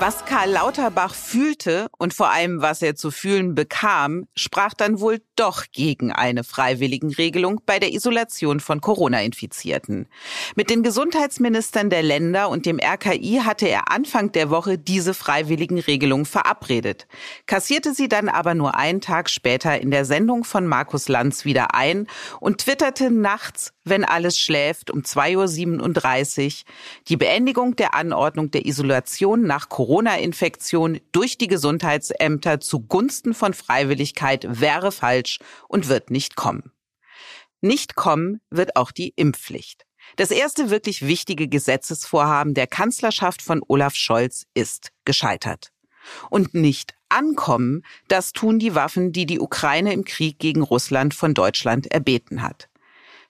Was Karl Lauterbach fühlte und vor allem was er zu fühlen bekam, sprach dann wohl doch gegen eine freiwilligen Regelung bei der Isolation von Corona-Infizierten. Mit den Gesundheitsministern der Länder und dem RKI hatte er Anfang der Woche diese freiwilligen Regelungen verabredet, kassierte sie dann aber nur einen Tag später in der Sendung von Markus Lanz wieder ein und twitterte nachts, wenn alles schläft, um 2.37 Uhr die Beendigung der Anordnung der Isolation nach Corona-Infektion durch die Gesundheitsämter zugunsten von Freiwilligkeit wäre falsch und wird nicht kommen. Nicht kommen wird auch die Impfpflicht. Das erste wirklich wichtige Gesetzesvorhaben der Kanzlerschaft von Olaf Scholz ist gescheitert. Und nicht ankommen, das tun die Waffen, die die Ukraine im Krieg gegen Russland von Deutschland erbeten hat.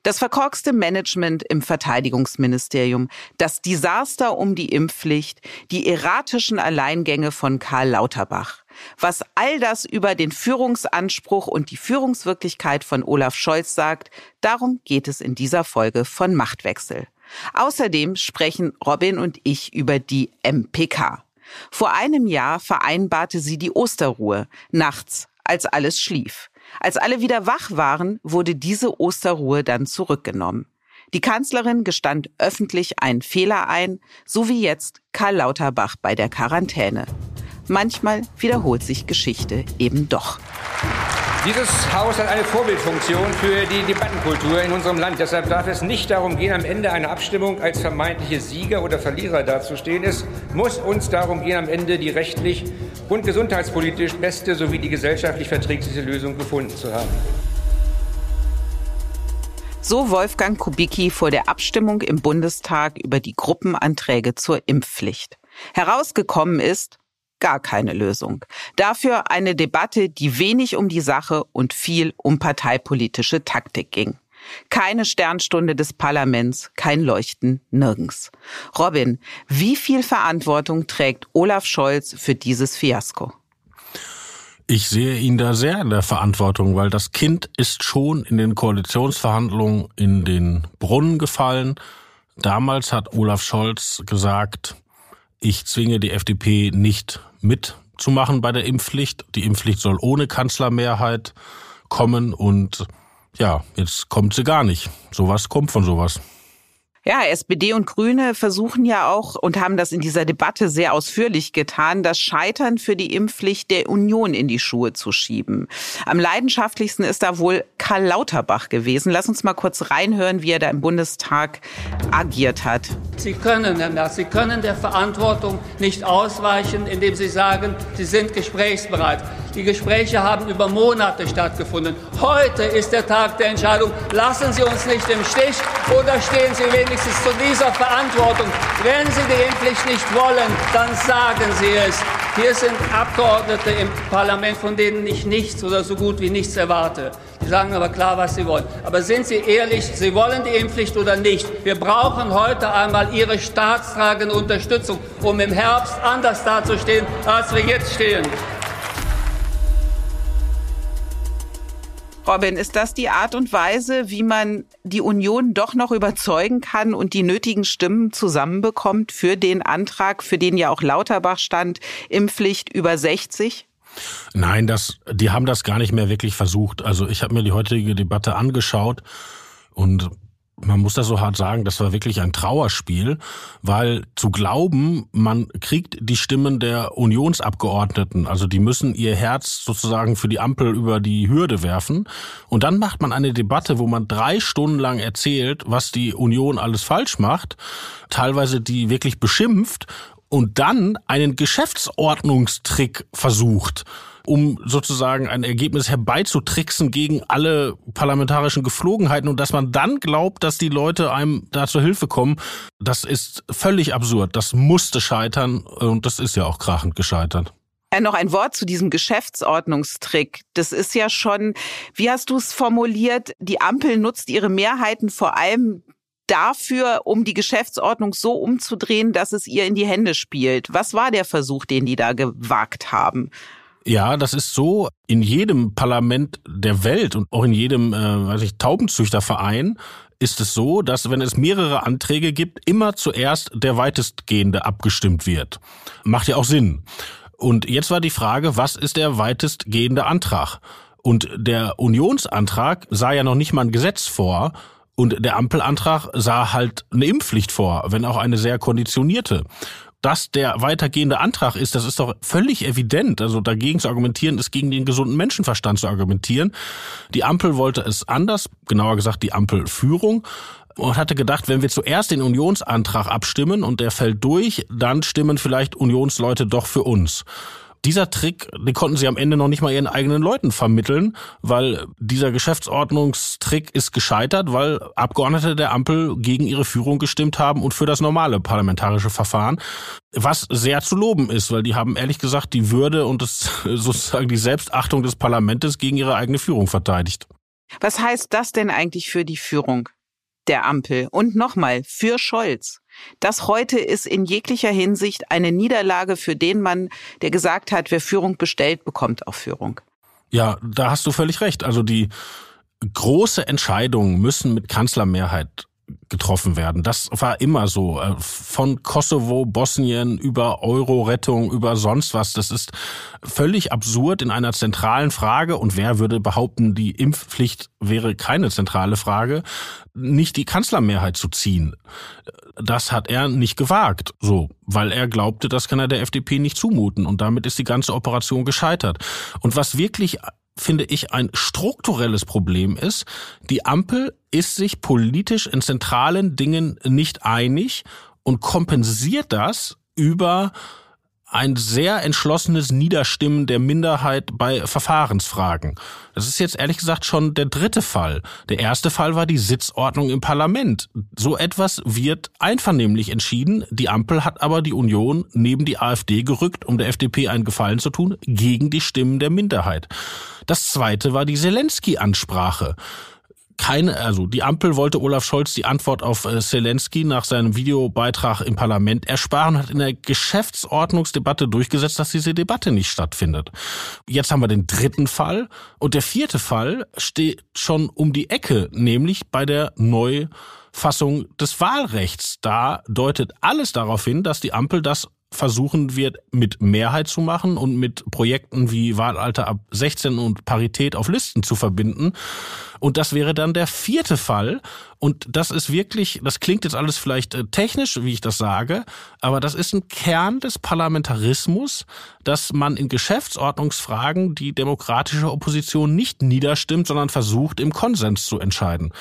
Das verkorkste Management im Verteidigungsministerium, das Desaster um die Impfpflicht, die erratischen Alleingänge von Karl Lauterbach. Was all das über den Führungsanspruch und die Führungswirklichkeit von Olaf Scholz sagt, darum geht es in dieser Folge von Machtwechsel. Außerdem sprechen Robin und ich über die MPK. Vor einem Jahr vereinbarte sie die Osterruhe, nachts, als alles schlief. Als alle wieder wach waren, wurde diese Osterruhe dann zurückgenommen. Die Kanzlerin gestand öffentlich einen Fehler ein, so wie jetzt Karl Lauterbach bei der Quarantäne. Manchmal wiederholt sich Geschichte eben doch. Dieses Haus hat eine Vorbildfunktion für die Debattenkultur in unserem Land. Deshalb darf es nicht darum gehen, am Ende einer Abstimmung als vermeintliche Sieger oder Verlierer dazustehen. Es muss uns darum gehen, am Ende die rechtlich und gesundheitspolitisch beste sowie die gesellschaftlich verträglichste Lösung gefunden zu haben. So Wolfgang Kubicki vor der Abstimmung im Bundestag über die Gruppenanträge zur Impfpflicht. Herausgekommen ist, gar keine Lösung. Dafür eine Debatte, die wenig um die Sache und viel um parteipolitische Taktik ging. Keine Sternstunde des Parlaments, kein Leuchten nirgends. Robin, wie viel Verantwortung trägt Olaf Scholz für dieses Fiasko? Ich sehe ihn da sehr in der Verantwortung, weil das Kind ist schon in den Koalitionsverhandlungen in den Brunnen gefallen. Damals hat Olaf Scholz gesagt, ich zwinge die FDP nicht mitzumachen bei der Impfpflicht. Die Impfpflicht soll ohne Kanzlermehrheit kommen und ja, jetzt kommt sie gar nicht. Sowas kommt von sowas. Ja, SPD und Grüne versuchen ja auch und haben das in dieser Debatte sehr ausführlich getan, das Scheitern für die Impfpflicht der Union in die Schuhe zu schieben. Am leidenschaftlichsten ist da wohl Karl Lauterbach gewesen. Lass uns mal kurz reinhören, wie er da im Bundestag agiert hat. Sie können, Herr Merz, Sie können der Verantwortung nicht ausweichen, indem Sie sagen, Sie sind gesprächsbereit. Die Gespräche haben über Monate stattgefunden. Heute ist der Tag der Entscheidung. Lassen Sie uns nicht im Stich oder stehen Sie wenigstens zu dieser Verantwortung. Wenn Sie die Impfpflicht nicht wollen, dann sagen Sie es. Hier sind Abgeordnete im Parlament, von denen ich nichts oder so gut wie nichts erwarte. Die sagen aber klar, was sie wollen. Aber sind Sie ehrlich, Sie wollen die Impfpflicht oder nicht? Wir brauchen heute einmal Ihre staatstragende Unterstützung, um im Herbst anders dazustehen, als wir jetzt stehen. Robin, ist das die Art und Weise, wie man die Union doch noch überzeugen kann und die nötigen Stimmen zusammenbekommt für den Antrag, für den ja auch Lauterbach stand, Impfpflicht über 60? Nein, das, die haben das gar nicht mehr wirklich versucht. Also ich habe mir die heutige Debatte angeschaut und man muss das so hart sagen, das war wirklich ein Trauerspiel, weil zu glauben, man kriegt die Stimmen der Unionsabgeordneten, also die müssen ihr Herz sozusagen für die Ampel über die Hürde werfen. Und dann macht man eine Debatte, wo man drei Stunden lang erzählt, was die Union alles falsch macht, teilweise die wirklich beschimpft und dann einen Geschäftsordnungstrick versucht um sozusagen ein Ergebnis herbeizutricksen gegen alle parlamentarischen Geflogenheiten und dass man dann glaubt, dass die Leute einem da zur Hilfe kommen, das ist völlig absurd. Das musste scheitern und das ist ja auch krachend gescheitert. Ja, noch ein Wort zu diesem Geschäftsordnungstrick. Das ist ja schon, wie hast du es formuliert, die Ampel nutzt ihre Mehrheiten vor allem dafür, um die Geschäftsordnung so umzudrehen, dass es ihr in die Hände spielt. Was war der Versuch, den die da gewagt haben? Ja, das ist so in jedem Parlament der Welt und auch in jedem, äh, weiß ich, Taubenzüchterverein ist es so, dass wenn es mehrere Anträge gibt, immer zuerst der weitestgehende abgestimmt wird. Macht ja auch Sinn. Und jetzt war die Frage, was ist der weitestgehende Antrag? Und der Unionsantrag sah ja noch nicht mal ein Gesetz vor, und der Ampelantrag sah halt eine Impfpflicht vor, wenn auch eine sehr konditionierte dass der weitergehende Antrag ist, das ist doch völlig evident. Also dagegen zu argumentieren, ist gegen den gesunden Menschenverstand zu argumentieren. Die Ampel wollte es anders, genauer gesagt die Ampelführung und hatte gedacht, wenn wir zuerst den Unionsantrag abstimmen und der fällt durch, dann stimmen vielleicht Unionsleute doch für uns. Dieser Trick, den konnten sie am Ende noch nicht mal ihren eigenen Leuten vermitteln, weil dieser Geschäftsordnungstrick ist gescheitert, weil Abgeordnete der Ampel gegen ihre Führung gestimmt haben und für das normale parlamentarische Verfahren, was sehr zu loben ist, weil die haben ehrlich gesagt die Würde und das, sozusagen die Selbstachtung des Parlamentes gegen ihre eigene Führung verteidigt. Was heißt das denn eigentlich für die Führung der Ampel? Und nochmal, für Scholz? Das heute ist in jeglicher Hinsicht eine Niederlage für den Mann, der gesagt hat, wer Führung bestellt, bekommt auch Führung. Ja, da hast du völlig recht. Also die große Entscheidungen müssen mit Kanzlermehrheit getroffen werden. Das war immer so. Äh, von Kosovo, Bosnien über Euro-Rettung, über sonst was. Das ist völlig absurd in einer zentralen Frage. Und wer würde behaupten, die Impfpflicht wäre keine zentrale Frage, nicht die Kanzlermehrheit zu ziehen? Das hat er nicht gewagt, so, weil er glaubte, das kann er der FDP nicht zumuten. Und damit ist die ganze Operation gescheitert. Und was wirklich finde ich, ein strukturelles Problem ist. Die Ampel ist sich politisch in zentralen Dingen nicht einig und kompensiert das über ein sehr entschlossenes Niederstimmen der Minderheit bei Verfahrensfragen. Das ist jetzt ehrlich gesagt schon der dritte Fall. Der erste Fall war die Sitzordnung im Parlament. So etwas wird einvernehmlich entschieden. Die Ampel hat aber die Union neben die AfD gerückt, um der FDP einen Gefallen zu tun, gegen die Stimmen der Minderheit. Das zweite war die Zelensky-Ansprache keine, also die Ampel wollte Olaf Scholz die Antwort auf äh, Zelensky nach seinem Videobeitrag im Parlament ersparen und hat in der Geschäftsordnungsdebatte durchgesetzt, dass diese Debatte nicht stattfindet. Jetzt haben wir den dritten Fall und der vierte Fall steht schon um die Ecke, nämlich bei der Neufassung des Wahlrechts. Da deutet alles darauf hin, dass die Ampel das versuchen wird, mit Mehrheit zu machen und mit Projekten wie Wahlalter ab 16 und Parität auf Listen zu verbinden. Und das wäre dann der vierte Fall. Und das ist wirklich, das klingt jetzt alles vielleicht äh, technisch, wie ich das sage, aber das ist ein Kern des Parlamentarismus, dass man in Geschäftsordnungsfragen die demokratische Opposition nicht niederstimmt, sondern versucht, im Konsens zu entscheiden.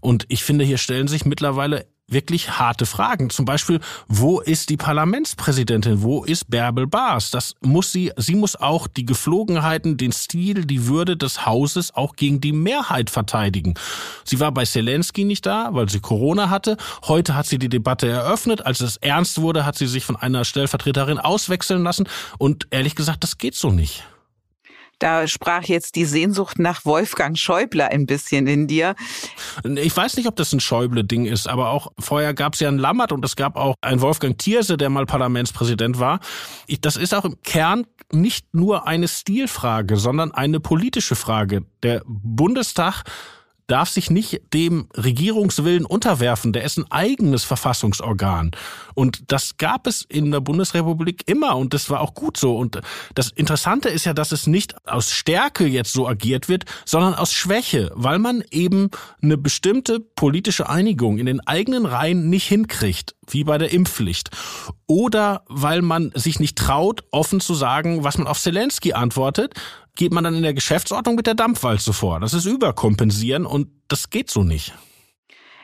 Und ich finde, hier stellen sich mittlerweile wirklich harte Fragen. Zum Beispiel, wo ist die Parlamentspräsidentin? Wo ist Bärbel Baas? Das muss sie, sie muss auch die Geflogenheiten, den Stil, die Würde des Hauses auch gegen die Mehrheit verteidigen. Sie war bei Zelensky nicht da, weil sie Corona hatte. Heute hat sie die Debatte eröffnet. Als es ernst wurde, hat sie sich von einer Stellvertreterin auswechseln lassen. Und ehrlich gesagt, das geht so nicht. Da sprach jetzt die Sehnsucht nach Wolfgang Schäuble ein bisschen in dir. Ich weiß nicht, ob das ein Schäuble-Ding ist, aber auch vorher gab es ja einen Lammert und es gab auch einen Wolfgang Thierse, der mal Parlamentspräsident war. Ich, das ist auch im Kern nicht nur eine Stilfrage, sondern eine politische Frage. Der Bundestag darf sich nicht dem Regierungswillen unterwerfen. Der ist ein eigenes Verfassungsorgan. Und das gab es in der Bundesrepublik immer und das war auch gut so. Und das Interessante ist ja, dass es nicht aus Stärke jetzt so agiert wird, sondern aus Schwäche, weil man eben eine bestimmte politische Einigung in den eigenen Reihen nicht hinkriegt, wie bei der Impfpflicht. Oder weil man sich nicht traut, offen zu sagen, was man auf Zelensky antwortet, geht man dann in der Geschäftsordnung mit der Dampfwalze vor. Das ist Überkompensieren und das geht so nicht.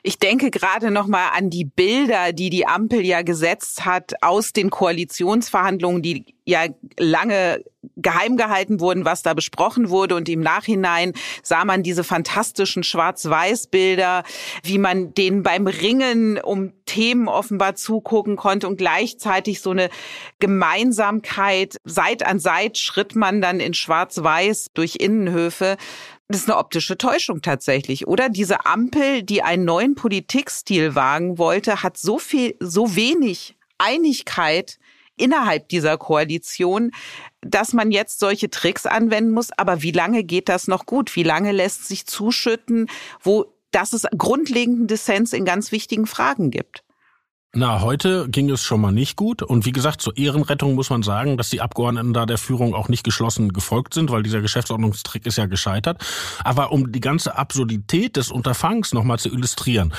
Ich denke gerade noch mal an die Bilder, die die Ampel ja gesetzt hat aus den Koalitionsverhandlungen, die ja lange geheim gehalten wurden, was da besprochen wurde. Und im Nachhinein sah man diese fantastischen Schwarz-Weiß-Bilder, wie man denen beim Ringen um Themen offenbar zugucken konnte und gleichzeitig so eine Gemeinsamkeit. Seit an Seit schritt man dann in Schwarz-Weiß durch Innenhöfe. Das ist eine optische Täuschung tatsächlich, oder? Diese Ampel, die einen neuen Politikstil wagen wollte, hat so viel, so wenig Einigkeit innerhalb dieser Koalition, dass man jetzt solche Tricks anwenden muss. Aber wie lange geht das noch gut? Wie lange lässt sich zuschütten, wo dass es grundlegenden Dissens in ganz wichtigen Fragen gibt? Na, heute ging es schon mal nicht gut. Und wie gesagt, zur Ehrenrettung muss man sagen, dass die Abgeordneten da der Führung auch nicht geschlossen gefolgt sind, weil dieser Geschäftsordnungstrick ist ja gescheitert. Aber um die ganze Absurdität des Unterfangs nochmal zu illustrieren,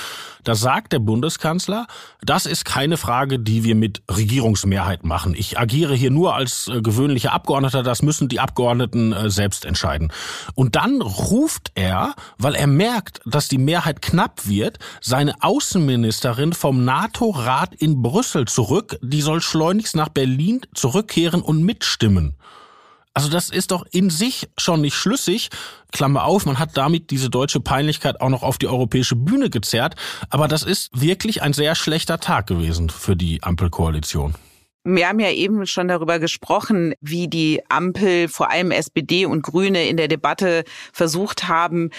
da sagt der Bundeskanzler, das ist keine Frage, die wir mit Regierungsmehrheit machen. Ich agiere hier nur als äh, gewöhnlicher Abgeordneter, das müssen die Abgeordneten äh, selbst entscheiden. Und dann ruft er, weil er merkt, dass die Mehrheit knapp wird, seine Außenministerin vom NATO Rat in Brüssel zurück. Die soll schleunigst nach Berlin zurückkehren und mitstimmen. Also das ist doch in sich schon nicht schlüssig. Klammer auf, man hat damit diese deutsche Peinlichkeit auch noch auf die europäische Bühne gezerrt. Aber das ist wirklich ein sehr schlechter Tag gewesen für die Ampelkoalition. Wir haben ja eben schon darüber gesprochen, wie die Ampel, vor allem SPD und Grüne in der Debatte versucht haben,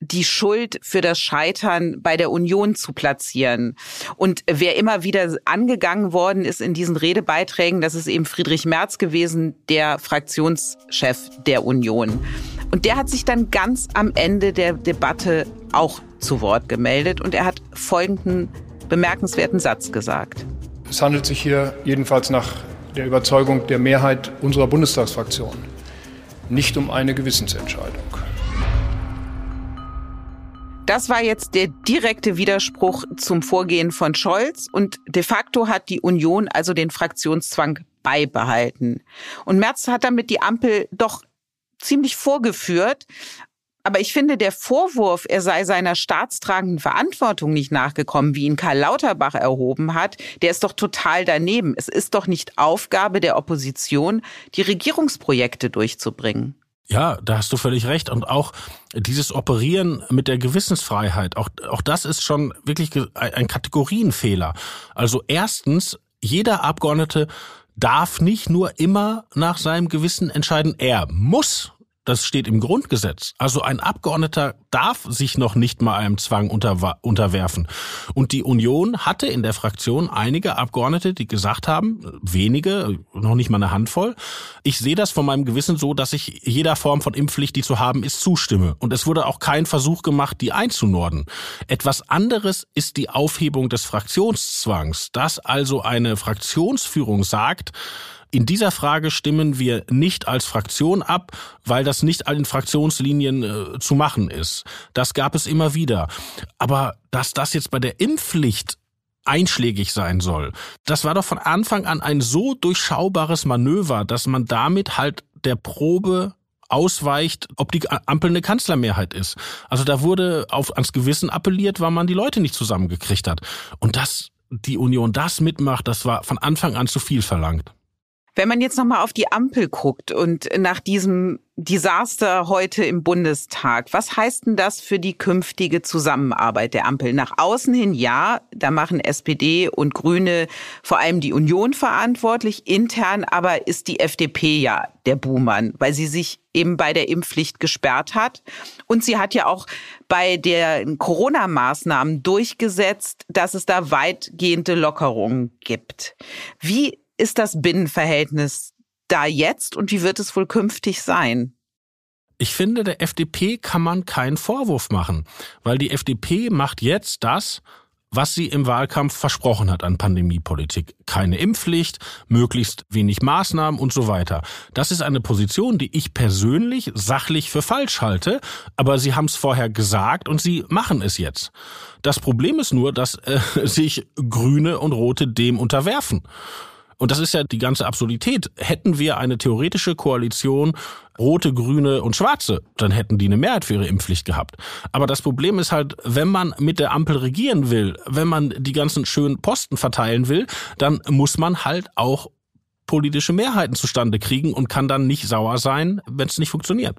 die Schuld für das Scheitern bei der Union zu platzieren. Und wer immer wieder angegangen worden ist in diesen Redebeiträgen, das ist eben Friedrich Merz gewesen, der Fraktionschef der Union. Und der hat sich dann ganz am Ende der Debatte auch zu Wort gemeldet und er hat folgenden bemerkenswerten Satz gesagt. Es handelt sich hier jedenfalls nach der Überzeugung der Mehrheit unserer Bundestagsfraktion nicht um eine Gewissensentscheidung. Das war jetzt der direkte Widerspruch zum Vorgehen von Scholz und de facto hat die Union also den Fraktionszwang beibehalten. Und Merz hat damit die Ampel doch ziemlich vorgeführt. Aber ich finde, der Vorwurf, er sei seiner staatstragenden Verantwortung nicht nachgekommen, wie ihn Karl Lauterbach erhoben hat, der ist doch total daneben. Es ist doch nicht Aufgabe der Opposition, die Regierungsprojekte durchzubringen. Ja, da hast du völlig recht. Und auch dieses Operieren mit der Gewissensfreiheit, auch, auch das ist schon wirklich ein Kategorienfehler. Also erstens, jeder Abgeordnete darf nicht nur immer nach seinem Gewissen entscheiden, er muss das steht im Grundgesetz. Also ein Abgeordneter darf sich noch nicht mal einem Zwang unter, unterwerfen. Und die Union hatte in der Fraktion einige Abgeordnete, die gesagt haben, wenige, noch nicht mal eine Handvoll, ich sehe das von meinem Gewissen so, dass ich jeder Form von Impfpflicht, die zu haben ist, zustimme. Und es wurde auch kein Versuch gemacht, die einzunorden. Etwas anderes ist die Aufhebung des Fraktionszwangs, dass also eine Fraktionsführung sagt, in dieser Frage stimmen wir nicht als Fraktion ab, weil das nicht allen Fraktionslinien äh, zu machen ist. Das gab es immer wieder. Aber dass das jetzt bei der Impfpflicht einschlägig sein soll. Das war doch von Anfang an ein so durchschaubares Manöver, dass man damit halt der Probe ausweicht, ob die Ampel eine Kanzlermehrheit ist. Also da wurde auf, ans Gewissen appelliert, weil man die Leute nicht zusammengekriegt hat. Und dass die Union das mitmacht, das war von Anfang an zu viel verlangt. Wenn man jetzt nochmal auf die Ampel guckt und nach diesem Desaster heute im Bundestag, was heißt denn das für die künftige Zusammenarbeit der Ampel? Nach außen hin ja, da machen SPD und Grüne vor allem die Union verantwortlich, intern aber ist die FDP ja der Buhmann, weil sie sich eben bei der Impfpflicht gesperrt hat. Und sie hat ja auch bei den Corona-Maßnahmen durchgesetzt, dass es da weitgehende Lockerungen gibt. Wie ist das Binnenverhältnis da jetzt und wie wird es wohl künftig sein? Ich finde, der FDP kann man keinen Vorwurf machen, weil die FDP macht jetzt das, was sie im Wahlkampf versprochen hat an Pandemiepolitik. Keine Impfpflicht, möglichst wenig Maßnahmen und so weiter. Das ist eine Position, die ich persönlich sachlich für falsch halte, aber sie haben es vorher gesagt und sie machen es jetzt. Das Problem ist nur, dass äh, sich Grüne und Rote dem unterwerfen. Und das ist ja die ganze Absurdität. Hätten wir eine theoretische Koalition Rote, Grüne und Schwarze, dann hätten die eine Mehrheit für ihre Impfpflicht gehabt. Aber das Problem ist halt, wenn man mit der Ampel regieren will, wenn man die ganzen schönen Posten verteilen will, dann muss man halt auch politische Mehrheiten zustande kriegen und kann dann nicht sauer sein, wenn es nicht funktioniert.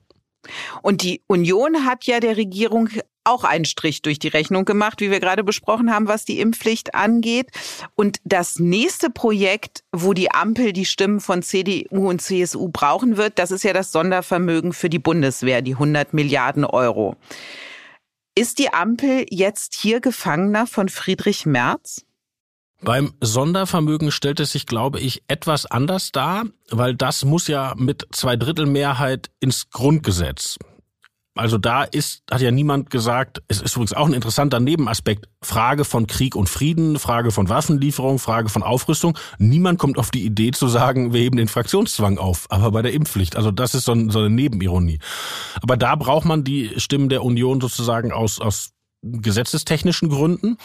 Und die Union hat ja der Regierung auch einen Strich durch die Rechnung gemacht, wie wir gerade besprochen haben, was die Impfpflicht angeht. Und das nächste Projekt, wo die Ampel die Stimmen von CDU und CSU brauchen wird, das ist ja das Sondervermögen für die Bundeswehr, die 100 Milliarden Euro. Ist die Ampel jetzt hier Gefangener von Friedrich Merz? Beim Sondervermögen stellt es sich, glaube ich, etwas anders dar, weil das muss ja mit Zweidrittelmehrheit ins Grundgesetz. Also da ist, hat ja niemand gesagt, es ist übrigens auch ein interessanter Nebenaspekt, Frage von Krieg und Frieden, Frage von Waffenlieferung, Frage von Aufrüstung. Niemand kommt auf die Idee zu sagen, wir heben den Fraktionszwang auf, aber bei der Impfpflicht. Also das ist so, so eine Nebenironie. Aber da braucht man die Stimmen der Union sozusagen aus, aus gesetzestechnischen Gründen.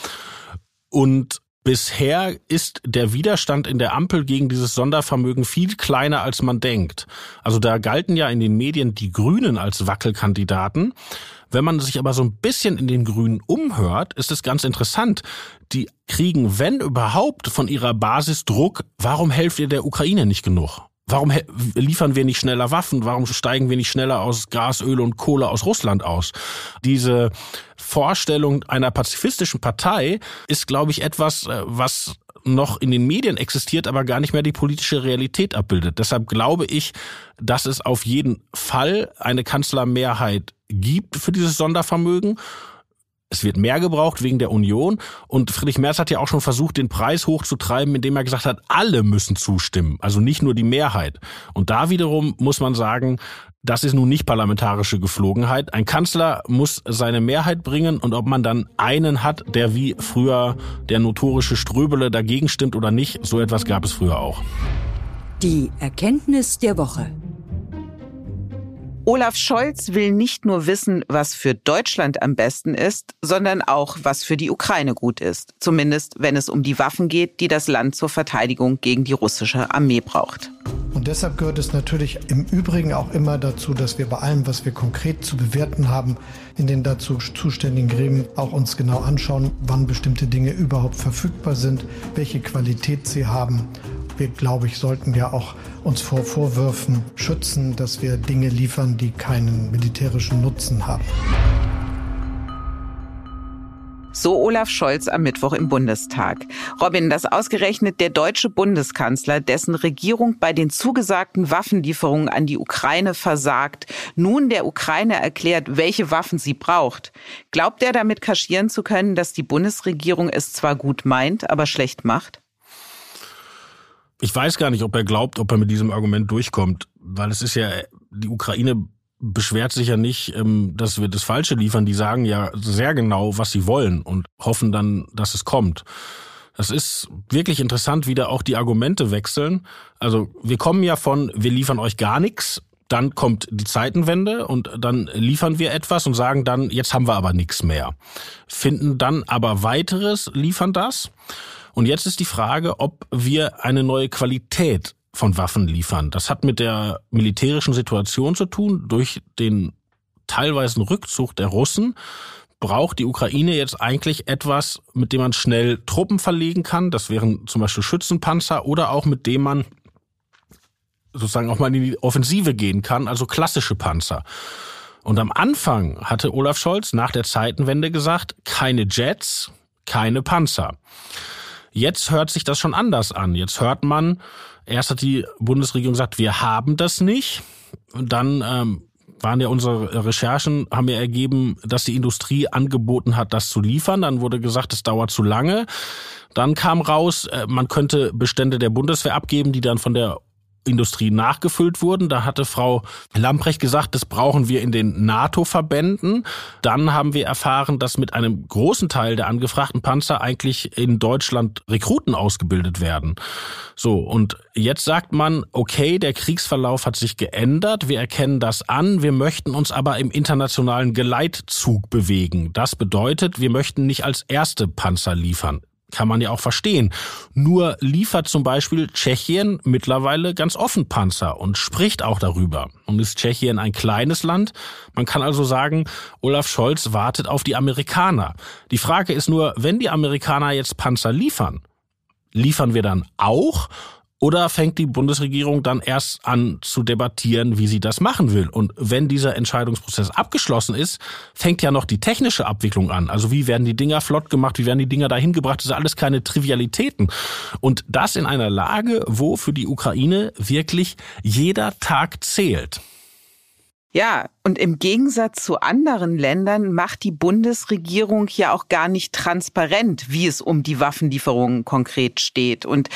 Und Bisher ist der Widerstand in der Ampel gegen dieses Sondervermögen viel kleiner, als man denkt. Also da galten ja in den Medien die Grünen als Wackelkandidaten. Wenn man sich aber so ein bisschen in den Grünen umhört, ist es ganz interessant. Die kriegen, wenn überhaupt, von ihrer Basis Druck, warum helft ihr der Ukraine nicht genug? Warum liefern wir nicht schneller Waffen? Warum steigen wir nicht schneller aus Gas, Öl und Kohle aus Russland aus? Diese Vorstellung einer pazifistischen Partei ist, glaube ich, etwas, äh, was noch in den Medien existiert, aber gar nicht mehr die politische Realität abbildet. Deshalb glaube ich, dass es auf jeden Fall eine Kanzlermehrheit gibt für dieses Sondervermögen es wird mehr gebraucht wegen der Union. Und Friedrich Merz hat ja auch schon versucht, den Preis hochzutreiben, indem er gesagt hat, alle müssen zustimmen, also nicht nur die Mehrheit. Und da wiederum muss man sagen, das ist nun nicht parlamentarische Geflogenheit. Ein Kanzler muss seine Mehrheit bringen und ob man dann einen hat, der wie früher der notorische Ströbele dagegen stimmt oder nicht, so etwas gab es früher auch. Die Erkenntnis der Woche. Olaf Scholz will nicht nur wissen, was für Deutschland am besten ist, sondern auch, was für die Ukraine gut ist. Zumindest, wenn es um die Waffen geht, die das Land zur Verteidigung gegen die russische Armee braucht. Und deshalb gehört es natürlich im Übrigen auch immer dazu, dass wir bei allem, was wir konkret zu bewerten haben, in den dazu zuständigen Gremien auch uns genau anschauen, wann bestimmte Dinge überhaupt verfügbar sind, welche Qualität sie haben wir, glaube ich, sollten ja auch uns vor Vorwürfen schützen, dass wir Dinge liefern, die keinen militärischen Nutzen haben. So Olaf Scholz am Mittwoch im Bundestag. Robin, dass ausgerechnet der deutsche Bundeskanzler, dessen Regierung bei den zugesagten Waffenlieferungen an die Ukraine versagt, nun der Ukraine erklärt, welche Waffen sie braucht. Glaubt er damit kaschieren zu können, dass die Bundesregierung es zwar gut meint, aber schlecht macht? Ich weiß gar nicht, ob er glaubt, ob er mit diesem Argument durchkommt, weil es ist ja, die Ukraine beschwert sich ja nicht, ähm, dass wir das Falsche liefern. Die sagen ja sehr genau, was sie wollen und hoffen dann, dass es kommt. Das ist wirklich interessant, wie da auch die Argumente wechseln. Also wir kommen ja von, wir liefern euch gar nichts, dann kommt die Zeitenwende und dann liefern wir etwas und sagen dann, jetzt haben wir aber nichts mehr. Finden dann aber weiteres, liefern das. Und jetzt ist die Frage, ob wir eine neue Qualität von Waffen liefern. Das hat mit der militärischen Situation zu tun. Durch den teilweisen Rückzug der Russen braucht die Ukraine jetzt eigentlich etwas, mit dem man schnell Truppen verlegen kann. Das wären zum Beispiel Schützenpanzer oder auch mit dem man sozusagen auch mal in die Offensive gehen kann, also klassische Panzer. Und am Anfang hatte Olaf Scholz nach der Zeitenwende gesagt, keine Jets, keine Panzer. Jetzt hört sich das schon anders an. Jetzt hört man, erst hat die Bundesregierung gesagt, wir haben das nicht. Und dann ähm, waren ja unsere Recherchen, haben ja ergeben, dass die Industrie angeboten hat, das zu liefern. Dann wurde gesagt, es dauert zu lange. Dann kam raus, äh, man könnte Bestände der Bundeswehr abgeben, die dann von der Industrie nachgefüllt wurden. Da hatte Frau Lamprecht gesagt, das brauchen wir in den NATO-Verbänden. Dann haben wir erfahren, dass mit einem großen Teil der angefragten Panzer eigentlich in Deutschland Rekruten ausgebildet werden. So, und jetzt sagt man, okay, der Kriegsverlauf hat sich geändert, wir erkennen das an, wir möchten uns aber im internationalen Geleitzug bewegen. Das bedeutet, wir möchten nicht als erste Panzer liefern. Kann man ja auch verstehen. Nur liefert zum Beispiel Tschechien mittlerweile ganz offen Panzer und spricht auch darüber. Und ist Tschechien ein kleines Land? Man kann also sagen, Olaf Scholz wartet auf die Amerikaner. Die Frage ist nur, wenn die Amerikaner jetzt Panzer liefern, liefern wir dann auch oder fängt die Bundesregierung dann erst an zu debattieren, wie sie das machen will? Und wenn dieser Entscheidungsprozess abgeschlossen ist, fängt ja noch die technische Abwicklung an. Also wie werden die Dinger flott gemacht? Wie werden die Dinger dahin gebracht? Das sind alles keine Trivialitäten. Und das in einer Lage, wo für die Ukraine wirklich jeder Tag zählt. Ja, und im Gegensatz zu anderen Ländern macht die Bundesregierung ja auch gar nicht transparent, wie es um die Waffenlieferungen konkret steht. Und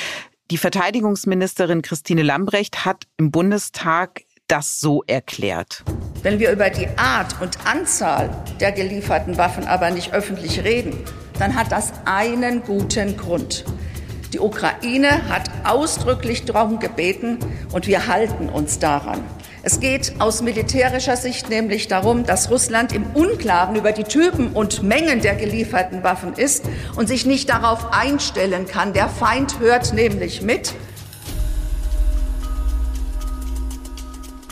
die Verteidigungsministerin Christine Lambrecht hat im Bundestag das so erklärt. Wenn wir über die Art und Anzahl der gelieferten Waffen aber nicht öffentlich reden, dann hat das einen guten Grund. Die Ukraine hat ausdrücklich darum gebeten und wir halten uns daran. Es geht aus militärischer Sicht nämlich darum, dass Russland im Unklaren über die Typen und Mengen der gelieferten Waffen ist und sich nicht darauf einstellen kann. Der Feind hört nämlich mit.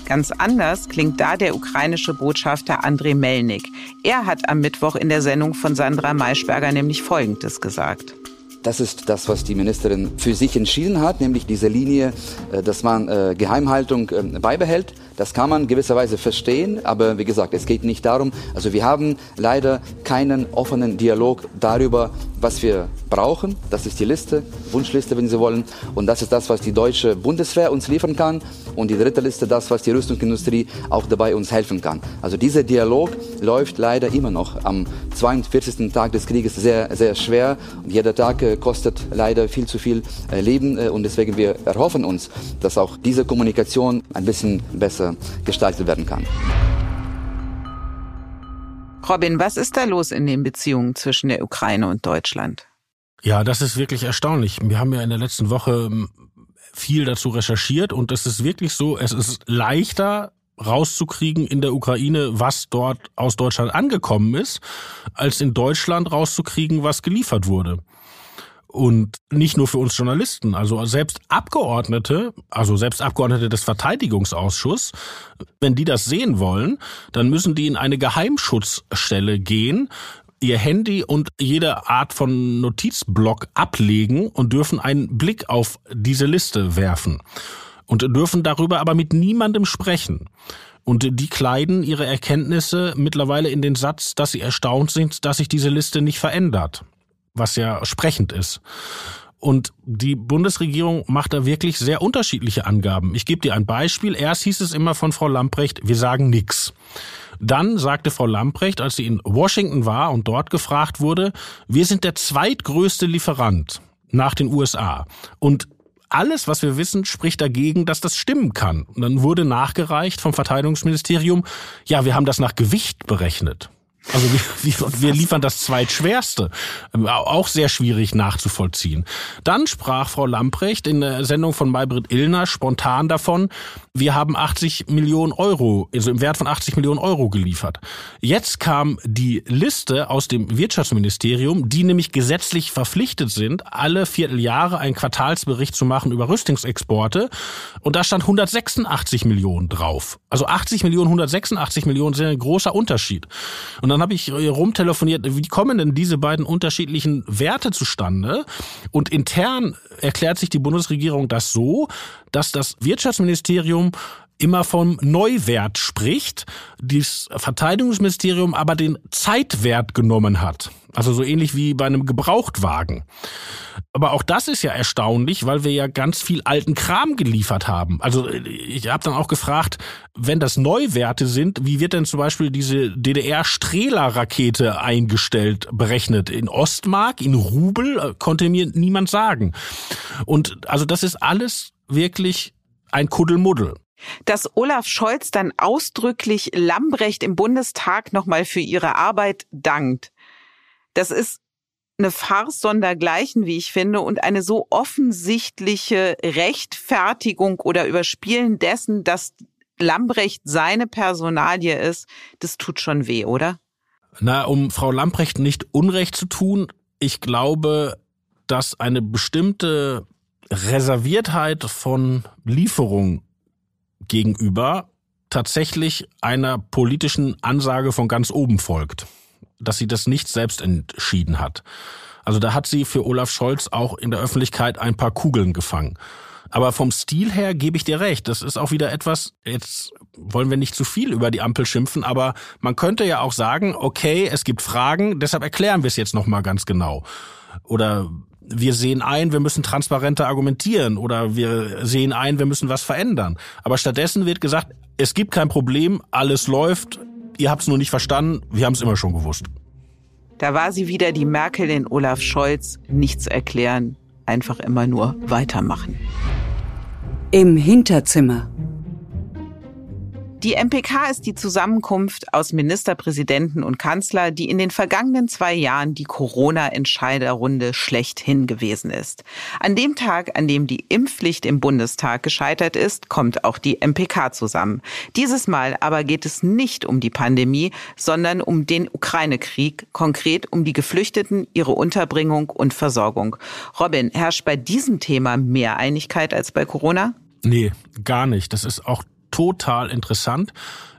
Ganz anders klingt da der ukrainische Botschafter Andrei Melnik. Er hat am Mittwoch in der Sendung von Sandra Maischberger nämlich Folgendes gesagt. Das ist das, was die Ministerin für sich entschieden hat, nämlich diese Linie, äh, dass man äh, Geheimhaltung ähm, beibehält. Das kann man gewisserweise verstehen, aber wie gesagt, es geht nicht darum. Also wir haben leider keinen offenen Dialog darüber, was wir brauchen. Das ist die Liste, Wunschliste, wenn Sie wollen. Und das ist das, was die deutsche Bundeswehr uns liefern kann. Und die dritte Liste, das, was die Rüstungsindustrie auch dabei uns helfen kann. Also dieser Dialog läuft leider immer noch am 42. Tag des Krieges sehr, sehr schwer. Und jeder Tag äh, kostet leider viel zu viel äh, Leben. Äh, und deswegen wir erhoffen uns, dass auch diese Kommunikation ein bisschen besser gestaltet werden kann. Robin, was ist da los in den Beziehungen zwischen der Ukraine und Deutschland? Ja, das ist wirklich erstaunlich. Wir haben ja in der letzten Woche ähm, viel dazu recherchiert und es ist wirklich so, es ist leichter rauszukriegen in der Ukraine, was dort aus Deutschland angekommen ist, als in Deutschland rauszukriegen, was geliefert wurde. Und nicht nur für uns Journalisten, also selbst Abgeordnete, also selbst Abgeordnete des Verteidigungsausschusses, wenn die das sehen wollen, dann müssen die in eine Geheimschutzstelle gehen, ihr Handy und jede Art von Notizblock ablegen und dürfen einen Blick auf diese Liste werfen und dürfen darüber aber mit niemandem sprechen. Und die kleiden ihre Erkenntnisse mittlerweile in den Satz, dass sie erstaunt sind, dass sich diese Liste nicht verändert was ja sprechend ist. Und die Bundesregierung macht da wirklich sehr unterschiedliche Angaben. Ich gebe dir ein Beispiel. Erst hieß es immer von Frau Lamprecht, wir sagen nix. Dann sagte Frau Lamprecht, als sie in Washington war und dort gefragt wurde, wir sind der zweitgrößte Lieferant nach den USA. Und alles, was wir wissen, spricht dagegen, dass das stimmen kann. Und dann wurde nachgereicht vom Verteidigungsministerium, ja, wir haben das nach Gewicht berechnet. Also wir, wir liefern das zweitschwerste. Ähm, auch sehr schwierig nachzuvollziehen. Dann sprach Frau Lamprecht in der Sendung von Maybrit Illner spontan davon, wir haben 80 Millionen Euro, also im Wert von 80 Millionen Euro geliefert. Jetzt kam die Liste aus dem Wirtschaftsministerium, die nämlich gesetzlich verpflichtet sind, alle Vierteljahre einen Quartalsbericht zu machen über Rüstungsexporte. Und da stand 186 Millionen drauf. Also 80 Millionen, 186 Millionen sind ein großer Unterschied. Und dann habe ich rumtelefoniert, wie kommen denn diese beiden unterschiedlichen Werte zustande? Und intern erklärt sich die Bundesregierung das so, dass das Wirtschaftsministerium immer vom Neuwert spricht, das Verteidigungsministerium aber den Zeitwert genommen hat. Also so ähnlich wie bei einem Gebrauchtwagen. Aber auch das ist ja erstaunlich, weil wir ja ganz viel alten Kram geliefert haben. Also ich habe dann auch gefragt, wenn das Neuwerte sind, wie wird denn zum Beispiel diese DDR-Strehler-Rakete eingestellt, berechnet? In Ostmark, in Rubel, konnte mir niemand sagen. Und also das ist alles wirklich ein Kuddelmuddel. Dass Olaf Scholz dann ausdrücklich Lambrecht im Bundestag nochmal für ihre Arbeit dankt, das ist eine Farce sondergleichen, wie ich finde, und eine so offensichtliche Rechtfertigung oder Überspielen dessen, dass Lambrecht seine Personalie ist, das tut schon weh, oder? Na, um Frau Lambrecht nicht Unrecht zu tun, ich glaube, dass eine bestimmte Reserviertheit von Lieferung gegenüber tatsächlich einer politischen Ansage von ganz oben folgt dass sie das nicht selbst entschieden hat. Also da hat sie für Olaf Scholz auch in der Öffentlichkeit ein paar Kugeln gefangen. Aber vom Stil her gebe ich dir recht. Das ist auch wieder etwas, jetzt wollen wir nicht zu viel über die Ampel schimpfen, aber man könnte ja auch sagen, okay, es gibt Fragen, deshalb erklären wir es jetzt nochmal ganz genau. Oder wir sehen ein, wir müssen transparenter argumentieren oder wir sehen ein, wir müssen was verändern. Aber stattdessen wird gesagt, es gibt kein Problem, alles läuft, ihr habt es nur nicht verstanden, wir haben es immer schon gewusst. Da war sie wieder die Merkel in Olaf Scholz, nichts erklären, einfach immer nur weitermachen. Im Hinterzimmer. Die MPK ist die Zusammenkunft aus Ministerpräsidenten und Kanzler, die in den vergangenen zwei Jahren die Corona-Entscheiderrunde schlechthin gewesen ist. An dem Tag, an dem die Impfpflicht im Bundestag gescheitert ist, kommt auch die MPK zusammen. Dieses Mal aber geht es nicht um die Pandemie, sondern um den Ukraine-Krieg, konkret um die Geflüchteten, ihre Unterbringung und Versorgung. Robin, herrscht bei diesem Thema mehr Einigkeit als bei Corona? Nee, gar nicht. Das ist auch total interessant.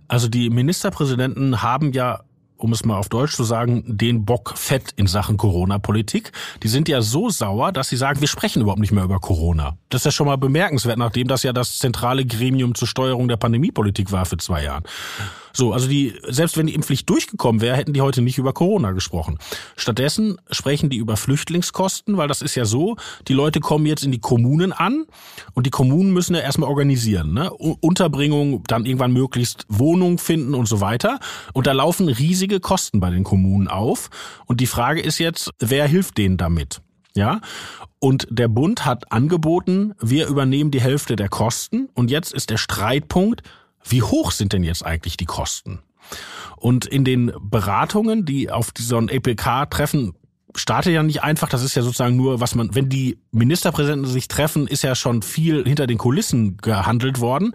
Also die Ministerpräsidenten haben ja um es mal auf Deutsch zu sagen, den Bock fett in Sachen Corona-Politik. Die sind ja so sauer, dass sie sagen, wir sprechen überhaupt nicht mehr über Corona. Das ist ja schon mal bemerkenswert, nachdem das ja das zentrale Gremium zur Steuerung der Pandemiepolitik war für zwei Jahren. So, also die, selbst wenn die Impfpflicht durchgekommen wäre, hätten die heute nicht über Corona gesprochen. Stattdessen sprechen die über Flüchtlingskosten, weil das ist ja so, die Leute kommen jetzt in die Kommunen an und die Kommunen müssen ja erstmal organisieren, ne? Unterbringung, dann irgendwann möglichst Wohnung finden und so weiter. Und da laufen riesige Kosten bei den Kommunen auf. Und die Frage ist jetzt, wer hilft denen damit? Ja, und der Bund hat angeboten, wir übernehmen die Hälfte der Kosten. Und jetzt ist der Streitpunkt, wie hoch sind denn jetzt eigentlich die Kosten? Und in den Beratungen, die auf diesen EPK treffen, startet ja nicht einfach, das ist ja sozusagen nur, was man, wenn die Ministerpräsidenten sich treffen, ist ja schon viel hinter den Kulissen gehandelt worden.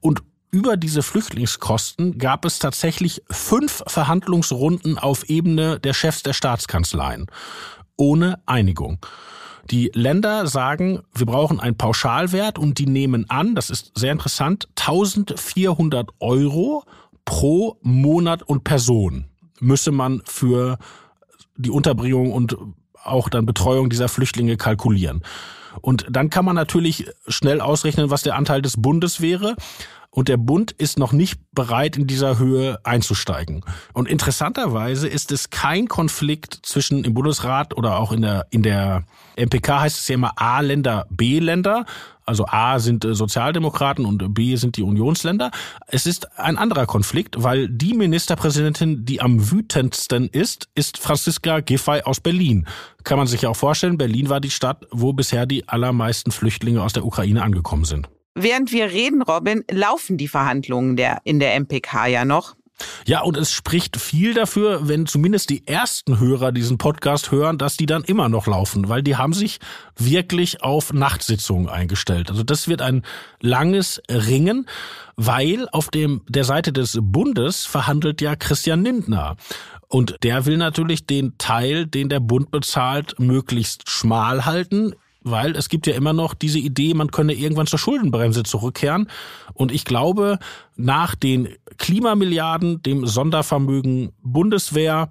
Und über diese Flüchtlingskosten gab es tatsächlich fünf Verhandlungsrunden auf Ebene der Chefs der Staatskanzleien. Ohne Einigung. Die Länder sagen, wir brauchen einen Pauschalwert und die nehmen an, das ist sehr interessant, 1400 Euro pro Monat und Person müsse man für die Unterbringung und auch dann Betreuung dieser Flüchtlinge kalkulieren. Und dann kann man natürlich schnell ausrechnen, was der Anteil des Bundes wäre. Und der Bund ist noch nicht bereit, in dieser Höhe einzusteigen. Und interessanterweise ist es kein Konflikt zwischen im Bundesrat oder auch in der, in der MPK heißt es ja immer A-Länder, B-Länder. Also A sind äh, Sozialdemokraten und B sind die Unionsländer. Es ist ein anderer Konflikt, weil die Ministerpräsidentin, die am wütendsten ist, ist Franziska Giffey aus Berlin. Kann man sich ja auch vorstellen, Berlin war die Stadt, wo bisher die allermeisten Flüchtlinge aus der Ukraine angekommen sind. Während wir reden, Robin, laufen die Verhandlungen der, in der MPK ja noch. Ja, und es spricht viel dafür, wenn zumindest die ersten Hörer diesen Podcast hören, dass die dann immer noch laufen, weil die haben sich wirklich auf Nachtsitzungen eingestellt. Also das wird ein langes Ringen, weil auf dem der Seite des Bundes verhandelt ja Christian Lindner. Und der will natürlich den Teil, den der Bund bezahlt, möglichst schmal halten weil es gibt ja immer noch diese Idee, man könne irgendwann zur Schuldenbremse zurückkehren. Und ich glaube, nach den Klimamilliarden, dem Sondervermögen Bundeswehr,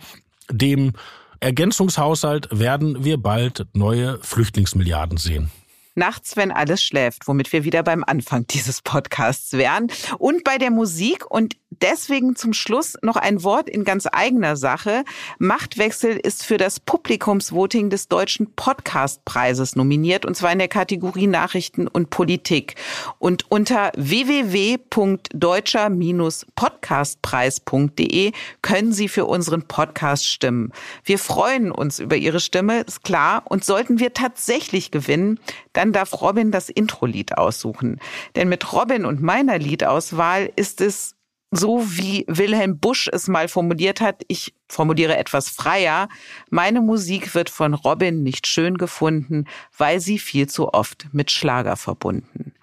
dem Ergänzungshaushalt werden wir bald neue Flüchtlingsmilliarden sehen. Nachts, wenn alles schläft, womit wir wieder beim Anfang dieses Podcasts wären. Und bei der Musik. Und deswegen zum Schluss noch ein Wort in ganz eigener Sache. Machtwechsel ist für das Publikumsvoting des Deutschen Podcastpreises nominiert, und zwar in der Kategorie Nachrichten und Politik. Und unter www.deutscher-podcastpreis.de können Sie für unseren Podcast stimmen. Wir freuen uns über Ihre Stimme, ist klar. Und sollten wir tatsächlich gewinnen, dann darf Robin das Intro-Lied aussuchen. Denn mit Robin und meiner Liedauswahl ist es so wie Wilhelm Busch es mal formuliert hat, ich formuliere etwas freier, meine Musik wird von Robin nicht schön gefunden, weil sie viel zu oft mit Schlager verbunden.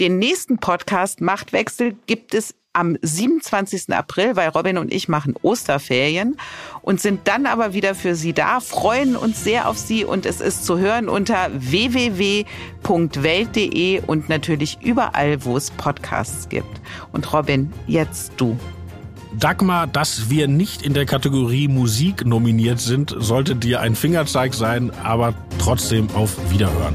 Den nächsten Podcast Machtwechsel gibt es am 27. April, weil Robin und ich machen Osterferien und sind dann aber wieder für Sie da, freuen uns sehr auf Sie und es ist zu hören unter www.welt.de und natürlich überall, wo es Podcasts gibt. Und Robin, jetzt du. Dagmar, dass wir nicht in der Kategorie Musik nominiert sind, sollte dir ein Fingerzeig sein, aber trotzdem auf Wiederhören.